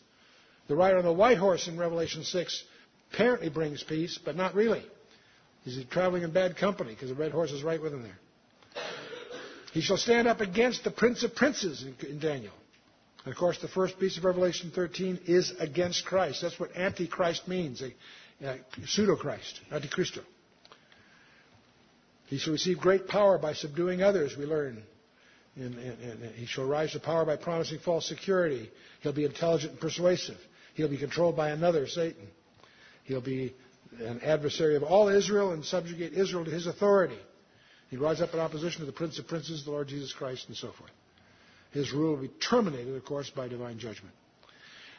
The rider on the white horse in Revelation 6 apparently brings peace, but not really. He's traveling in bad company because the red horse is right with him there. He shall stand up against the prince of princes in Daniel. And of course, the first piece of Revelation 13 is against Christ. That's what Antichrist means, a, a pseudo-Christ, Antichristo. He shall receive great power by subduing others, we learn. He shall rise to power by promising false security. He'll be intelligent and persuasive. He'll be controlled by another, Satan. He'll be an adversary of all Israel and subjugate Israel to his authority. He rise up in opposition to the Prince of Princes, the Lord Jesus Christ, and so forth. His rule will be terminated, of course, by divine judgment.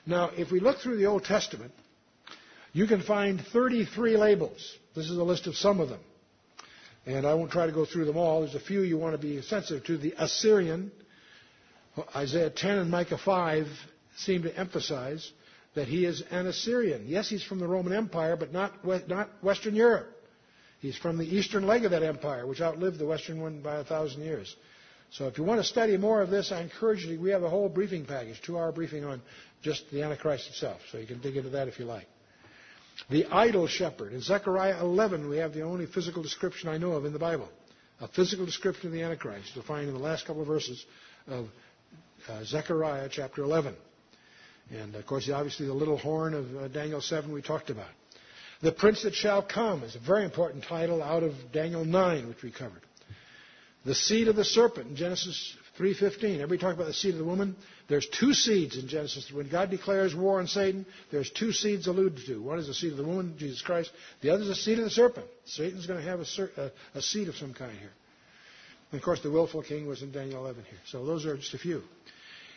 Now, if we look through the Old Testament, you can find 33 labels. This is a list of some of them. And I won't try to go through them all. There's a few you want to be sensitive to. The Assyrian, Isaiah 10 and Micah 5 seem to emphasize that he is an Assyrian. Yes, he's from the Roman Empire, but not, not Western Europe. He's from the eastern leg of that empire, which outlived the western one by a thousand years. So if you want to study more of this, I encourage you. We have a whole briefing package, two-hour briefing on just the Antichrist itself. So you can dig into that if you like. The idol shepherd. In Zechariah 11, we have the only physical description I know of in the Bible. A physical description of the Antichrist find in the last couple of verses of uh, Zechariah chapter 11. And of course, obviously, the little horn of uh, Daniel 7 we talked about. The prince that shall come is a very important title out of Daniel 9, which we covered. The seed of the serpent in Genesis 3.15. Everybody talk about the seed of the woman? There's two seeds in Genesis. When God declares war on Satan, there's two seeds alluded to. One is the seed of the woman, Jesus Christ. The other is the seed of the serpent. Satan's going to have a, a, a seed of some kind here. And of course, the willful king was in Daniel 11 here. So those are just a few.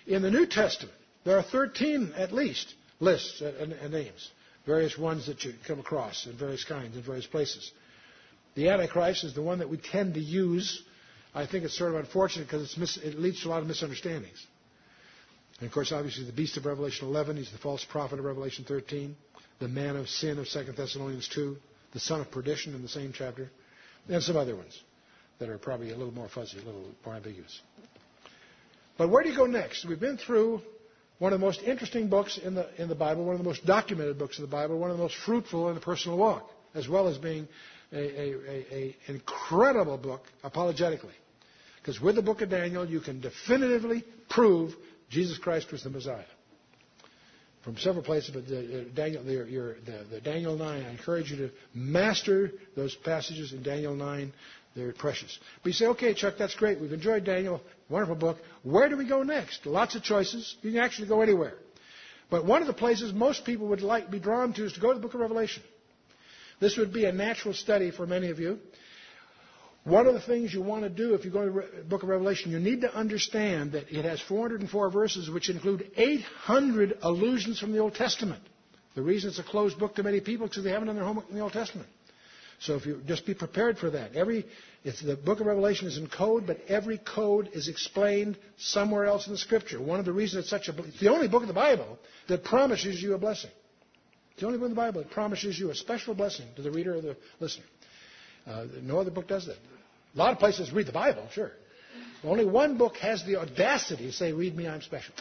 In the New Testament, there are 13 at least lists and, and names, various ones that you come across in various kinds in various places. The Antichrist is the one that we tend to use I think it's sort of unfortunate because it leads to a lot of misunderstandings. And of course, obviously, the beast of Revelation 11, he's the false prophet of Revelation 13, the man of sin of 2 Thessalonians 2, the son of perdition in the same chapter, and some other ones that are probably a little more fuzzy, a little more ambiguous. But where do you go next? We've been through one of the most interesting books in the, in the Bible, one of the most documented books in the Bible, one of the most fruitful in the personal walk, as well as being an incredible book apologetically. Because with the book of Daniel, you can definitively prove Jesus Christ was the Messiah. From several places, but the, Daniel, the, your, the, the Daniel 9, I encourage you to master those passages in Daniel 9. They're precious. But you say, okay, Chuck, that's great. We've enjoyed Daniel. Wonderful book. Where do we go next? Lots of choices. You can actually go anywhere. But one of the places most people would like be drawn to is to go to the book of Revelation. This would be a natural study for many of you. One of the things you want to do if you go to the book of Revelation, you need to understand that it has 404 verses, which include 800 allusions from the Old Testament. The reason it's a closed book to many people is because they haven't done their homework in the Old Testament. So if you just be prepared for that. Every the book of Revelation is in code, but every code is explained somewhere else in the Scripture. One of the reasons it's such a it's the only book of the Bible that promises you a blessing. It's the only book in the Bible that promises you a special blessing to the reader or the listener. Uh, no other book does that. A lot of places read the Bible, sure. Only one book has the audacity to say, "Read me, I'm special."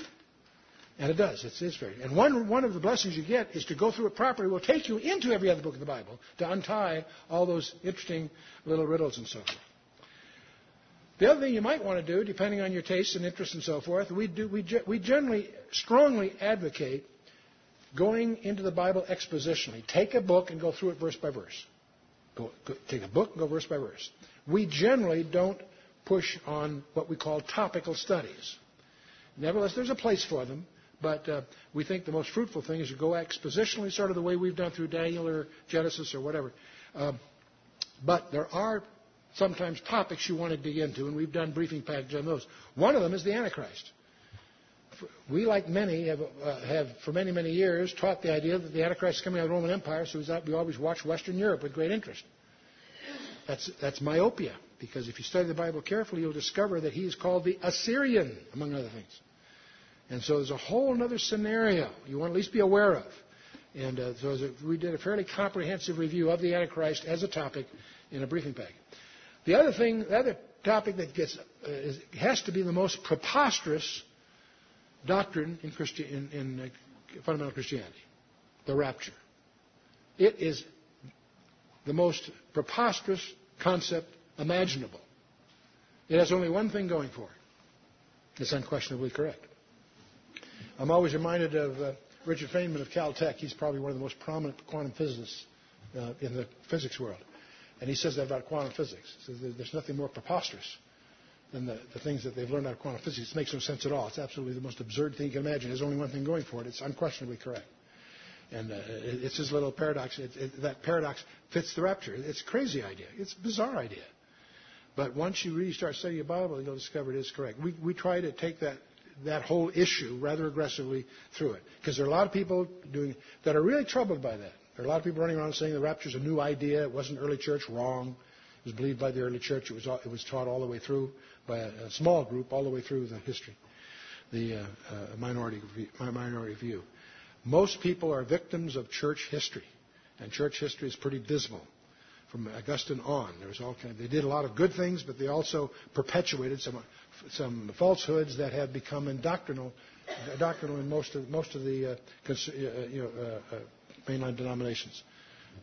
And it does. It's, it's very. And one, one of the blessings you get is to go through it properly. Will take you into every other book of the Bible to untie all those interesting little riddles and so forth. The other thing you might want to do, depending on your tastes and interests and so forth, we, do, we, we generally strongly advocate going into the Bible expositionally. Take a book and go through it verse by verse. Go, go, take a book and go verse by verse. We generally don't push on what we call topical studies. Nevertheless, there's a place for them. But uh, we think the most fruitful thing is to go expositionally, sort of the way we've done through Daniel or Genesis or whatever. Uh, but there are sometimes topics you want to dig into, and we've done briefing packages on those. One of them is the Antichrist. We, like many, have, uh, have for many, many years taught the idea that the Antichrist is coming out of the Roman Empire, so we always watch Western Europe with great interest. That's, that's myopia, because if you study the Bible carefully, you'll discover that he is called the Assyrian, among other things. And so there's a whole other scenario you want to at least be aware of. And uh, so a, we did a fairly comprehensive review of the Antichrist as a topic in a briefing pack. The other thing, the other topic that gets uh, is, has to be the most preposterous doctrine in, Christi- in, in uh, fundamental Christianity, the rapture. It is the most preposterous concept imaginable. It has only one thing going for it. It's unquestionably correct. I'm always reminded of uh, Richard Feynman of Caltech. He's probably one of the most prominent quantum physicists uh, in the physics world. And he says that about quantum physics. He says there's nothing more preposterous than the, the things that they've learned out of quantum physics. It makes no sense at all. It's absolutely the most absurd thing you can imagine. There's only one thing going for it. It's unquestionably correct. And uh, it's this little paradox. It, it, that paradox fits the rapture. It's a crazy idea. It's a bizarre idea. But once you really start studying the Bible, you'll discover it is correct. We, we try to take that that whole issue rather aggressively through it. Because there are a lot of people doing that are really troubled by that. There are a lot of people running around saying the rapture is a new idea. It wasn't early church. Wrong. It was believed by the early church. It was, it was taught all the way through by a, a small group, all the way through the history, the uh, uh, minority, minority view. Most people are victims of church history, and church history is pretty dismal from Augustine on. There was all kind of, they did a lot of good things, but they also perpetuated some some falsehoods that have become indoctrinal, doctrinal in most of most of the uh, cons- uh, you know, uh, uh, mainline denominations.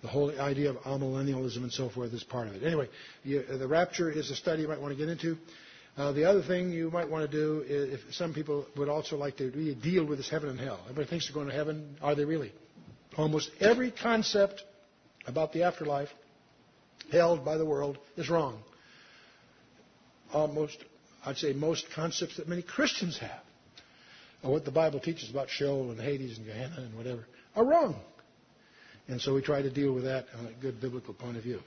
The whole idea of amillennialism and so forth is part of it. Anyway, you, the rapture is a study you might want to get into. Uh, the other thing you might want to do is, if some people would also like to really deal with this heaven and hell. Everybody thinks they're going to heaven. Are they really? Almost every concept about the afterlife held by the world is wrong. Almost, I'd say most concepts that many Christians have, or what the Bible teaches about Sheol and Hades and Gehenna and whatever, are wrong. And so we try to deal with that on a good biblical point of view.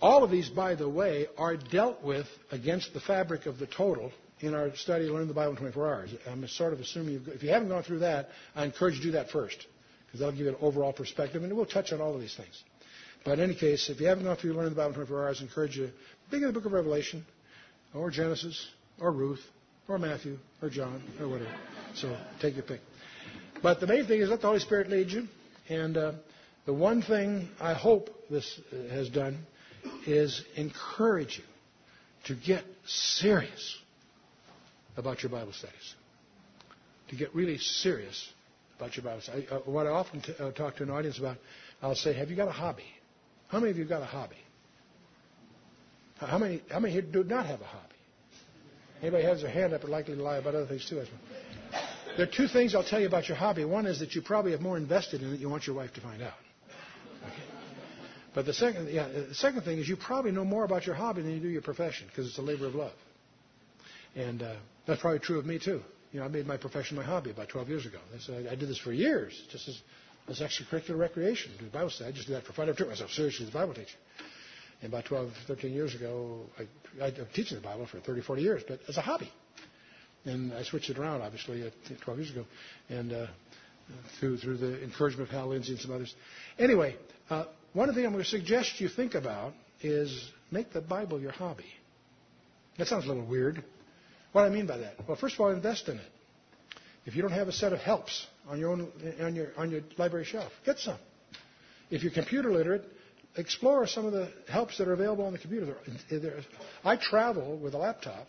All of these, by the way, are dealt with against the fabric of the total in our study, Learn the Bible in 24 Hours. I'm sort of assuming, if you haven't gone through that, I encourage you to do that first, because that'll give you an overall perspective, and we'll touch on all of these things. But in any case, if you haven't gone through Learn the Bible in 24 Hours, I encourage you begin the book of Revelation, or Genesis, or Ruth, or Matthew, or John, or whatever. So take your pick. But the main thing is let the Holy Spirit lead you. And uh, the one thing I hope this has done is encourage you to get serious about your Bible studies. To get really serious about your Bible studies. I, uh, what I often t- uh, talk to an audience about, I'll say, Have you got a hobby? How many of you got a hobby? How many, how many here do not have a hobby? Anybody has their hand up are likely to lie about other things too. There are two things I'll tell you about your hobby. One is that you probably have more invested in it you want your wife to find out. But the second, yeah, the second thing is you probably know more about your hobby than you do your profession because it's a labor of love. And uh, that's probably true of me too. You know, I made my profession my hobby about 12 years ago. I, I did this for years, just as, as extracurricular recreation. Do Bible study. I just do that for fun. I took myself seriously as a Bible teacher. And about 12, 13 years ago, I, I've been teaching the Bible for 30, 40 years, but as a hobby. And I switched it around, obviously, 12 years ago, and uh, through through the encouragement of Hal Lindsey and some others. Anyway, uh, one of the things I'm going to suggest you think about is make the Bible your hobby. That sounds a little weird. What do I mean by that? Well, first of all, invest in it. If you don't have a set of helps on your own on your on your library shelf, get some. If you're computer literate, explore some of the helps that are available on the computer. I travel with a laptop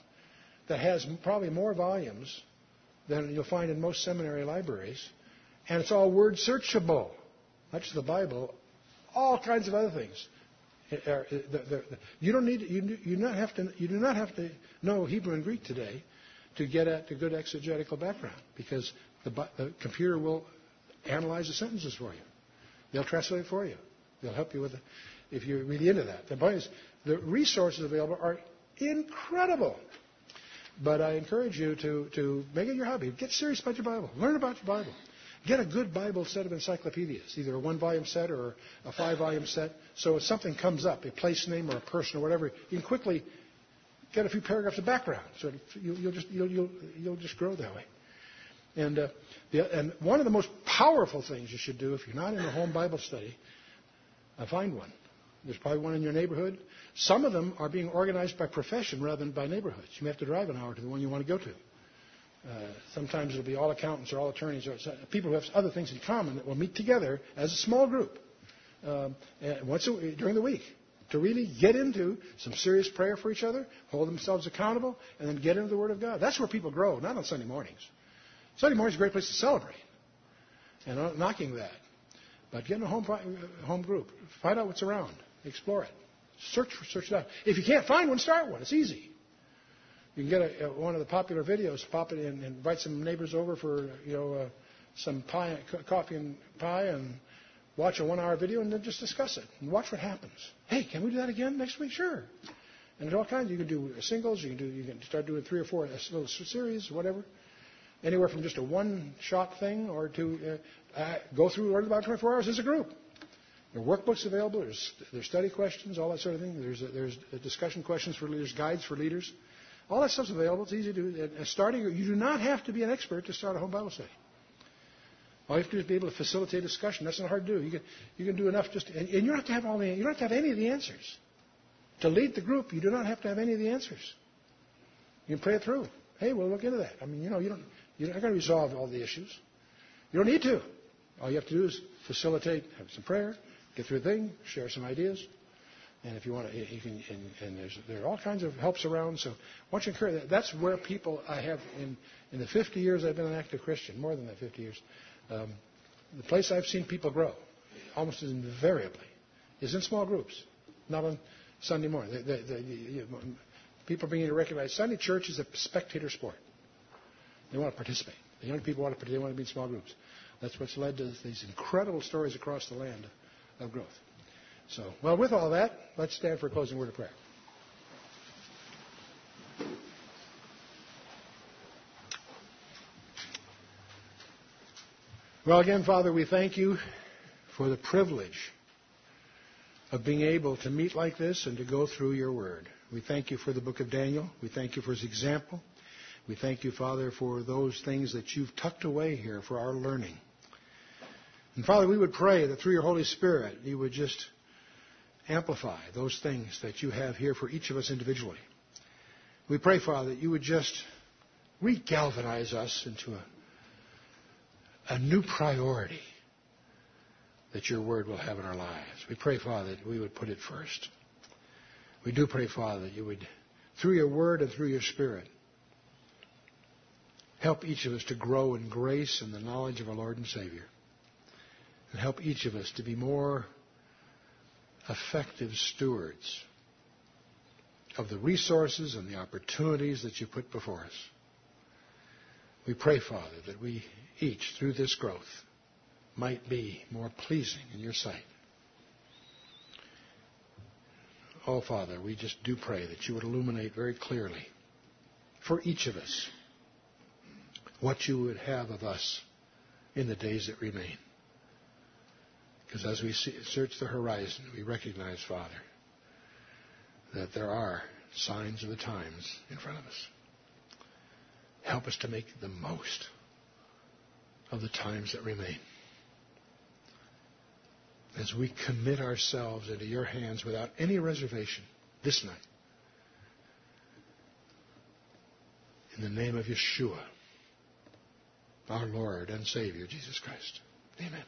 that has probably more volumes than you'll find in most seminary libraries, and it's all word searchable. Not just the Bible, all kinds of other things. Uh, you don't need you do not have to you do not have to know Hebrew and Greek today to get at a good exegetical background because the, the computer will analyze the sentences for you. They'll translate it for you. They'll help you with it if you're really into that. The point is, the resources available are incredible. But I encourage you to, to make it your hobby. Get serious about your Bible. Learn about your Bible. Get a good Bible set of encyclopedias, either a one volume set or a five volume set. So if something comes up, a place name or a person or whatever, you can quickly get a few paragraphs of background. So you, will just, you'll, you'll, you'll just grow that way. And, uh, the, and one of the most powerful things you should do if you're not in a home Bible study, uh, find one. There's probably one in your neighborhood. Some of them are being organized by profession rather than by neighborhoods. You may have to drive an hour to the one you want to go to. Uh, sometimes it'll be all accountants or all attorneys or people who have other things in common that will meet together as a small group um, once a, during the week to really get into some serious prayer for each other, hold themselves accountable, and then get into the Word of God. That's where people grow, not on Sunday mornings. Sunday morning's a great place to celebrate, and knocking that. But get in a home, home group, find out what's around, explore it, search for, search it out. If you can't find one, start one. It's easy. You can get a, a, one of the popular videos, pop it in, and invite some neighbors over for you know uh, some pie, coffee and pie, and watch a one-hour video, and then just discuss it and watch what happens. Hey, can we do that again next week? Sure. And there's all kinds. You can do singles. You can do. You can start doing three or four a little series, whatever. Anywhere from just a one-shot thing, or to uh, uh, go through about 24 hours as a group. There are workbooks available. There's, study questions, all that sort of thing. There's, there's discussion questions for leaders, guides for leaders. All that stuff's available. It's easy to do. You do not have to be an expert to start a home Bible study. All you have to do is be able to facilitate discussion. That's not hard to do. You can, you can do enough just, and, and you don't have to have all the, you don't have to have any of the answers. To lead the group, you do not have to have any of the answers. You can pray it through. Hey, we'll look into that. I mean, you know, you don't, you're not going to resolve all the issues. You don't need to. All you have to do is facilitate, have some prayer, get through a thing, share some ideas, and if you want to, you can, and, and there's, there are all kinds of helps around. So I want you to encourage that. That's where people I have in, in the 50 years I've been an active Christian, more than that 50 years, um, the place I've seen people grow, almost invariably, is in small groups, not on Sunday morning. The, the, the, people are beginning to recognize Sunday church is a spectator sport. They want to participate. The young people want to, participate. they want to be in small groups. That's what's led to these incredible stories across the land of growth. So, well, with all that, let's stand for a closing word of prayer. Well, again, Father, we thank you for the privilege of being able to meet like this and to go through your word. We thank you for the book of Daniel. We thank you for his example. We thank you, Father, for those things that you've tucked away here for our learning. And Father, we would pray that through your Holy Spirit, you would just amplify those things that you have here for each of us individually. We pray, Father, that you would just regalvanize us into a, a new priority that your word will have in our lives. We pray, Father, that we would put it first. We do pray, Father, that you would, through your word and through your spirit, help each of us to grow in grace and the knowledge of our Lord and Savior. And help each of us to be more effective stewards of the resources and the opportunities that you put before us. We pray, Father, that we each, through this growth, might be more pleasing in your sight. Oh, Father, we just do pray that you would illuminate very clearly for each of us what you would have of us in the days that remain. Because as we see, search the horizon, we recognize, Father, that there are signs of the times in front of us. Help us to make the most of the times that remain. As we commit ourselves into your hands without any reservation this night. In the name of Yeshua, our Lord and Savior, Jesus Christ. Amen.